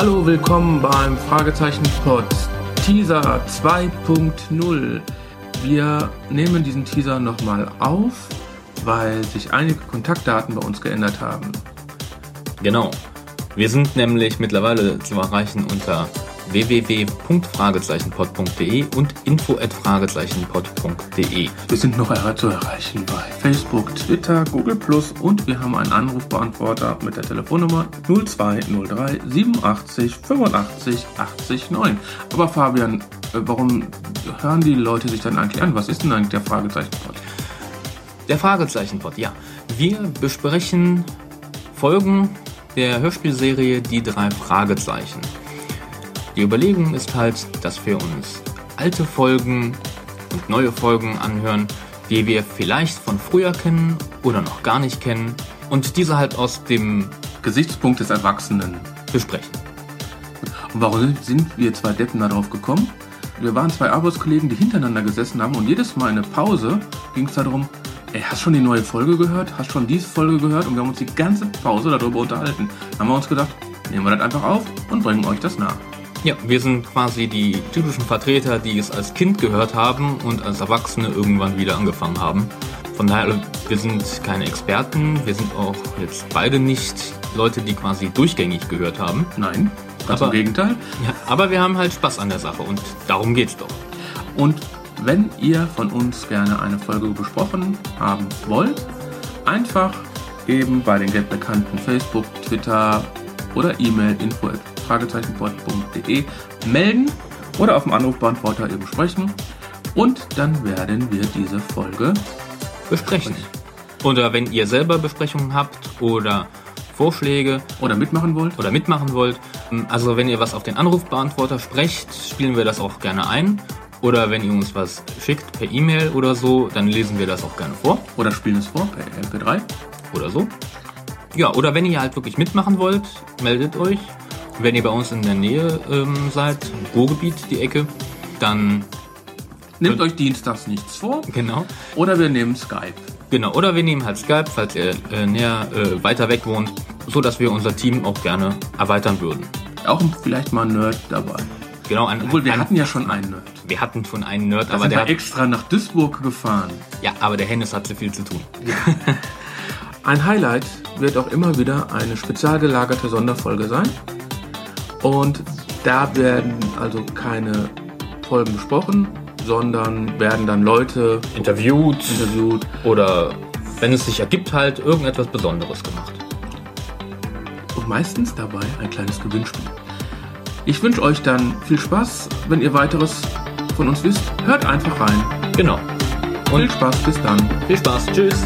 Hallo, willkommen beim Fragezeichen Pod Teaser 2.0. Wir nehmen diesen Teaser nochmal auf, weil sich einige Kontaktdaten bei uns geändert haben. Genau. Wir sind nämlich mittlerweile zu erreichen unter www.fragezeichenpod.de und info@fragezeichenpod.de. Wir sind noch zu erreichen bei Facebook, Twitter, Google Plus und wir haben einen Anrufbeantworter mit der Telefonnummer 0203 87 85 80 9. Aber Fabian, äh, warum hören die Leute sich dann eigentlich an? Was ist denn eigentlich der Fragezeichenpod? Der Fragezeichenpod, ja. Wir besprechen Folgen der Hörspielserie Die drei Fragezeichen. Die Überlegung ist halt, dass wir uns alte Folgen und neue Folgen anhören, die wir vielleicht von früher kennen oder noch gar nicht kennen und diese halt aus dem Gesichtspunkt des Erwachsenen besprechen. Und warum sind wir zwei Deppen darauf gekommen? Wir waren zwei Arbeitskollegen, die hintereinander gesessen haben und jedes Mal in der Pause ging es darum, ey, hast schon die neue Folge gehört? Hast schon diese Folge gehört? Und wir haben uns die ganze Pause darüber unterhalten. Dann haben wir uns gedacht, nehmen wir das einfach auf und bringen euch das nach. Ja, wir sind quasi die typischen Vertreter, die es als Kind gehört haben und als Erwachsene irgendwann wieder angefangen haben. Von daher, wir sind keine Experten, wir sind auch jetzt beide nicht Leute, die quasi durchgängig gehört haben. Nein, ganz im Gegenteil. Ja, aber wir haben halt Spaß an der Sache und darum geht's doch. Und wenn ihr von uns gerne eine Folge besprochen haben wollt, einfach eben bei den bekannten Facebook, Twitter oder E-Mail info fragezeichenport.de melden oder auf dem Anrufbeantworter eben sprechen und dann werden wir diese Folge besprechen. Oder wenn ihr selber Besprechungen habt oder Vorschläge oder mitmachen wollt oder mitmachen wollt, also wenn ihr was auf den Anrufbeantworter sprecht, spielen wir das auch gerne ein. Oder wenn ihr uns was schickt per E-Mail oder so, dann lesen wir das auch gerne vor. Oder spielen es vor per MP3 oder so. Ja, oder wenn ihr halt wirklich mitmachen wollt, meldet euch. Wenn ihr bei uns in der Nähe ähm, seid, Ruhrgebiet, die Ecke, dann... Nehmt euch dienstags nichts vor. Genau. Oder wir nehmen Skype. Genau, oder wir nehmen halt Skype, falls ihr äh, näher, äh, weiter weg wohnt, so dass wir unser Team auch gerne erweitern würden. Auch vielleicht mal ein Nerd dabei. Genau, ein, Obwohl, wir ein, hatten ja schon einen Nerd. Wir hatten schon einen Nerd, Da aber sind der wir hat, extra nach Duisburg gefahren. ja, aber der Hennes hat zu viel zu tun. Ein Highlight wird auch immer wieder eine spezial gelagerte Sonderfolge sein. Und da werden also keine Folgen besprochen, sondern werden dann Leute Interviewt interviewt. oder wenn es sich ergibt, halt irgendetwas Besonderes gemacht. und meistens dabei ein kleines Gewinnspiel. Ich wünsche euch dann viel Spaß. Wenn ihr weiteres von uns wisst, hört einfach rein. Genau. Viel Und Spaß, bis dann. viel Spaß. Tschüss.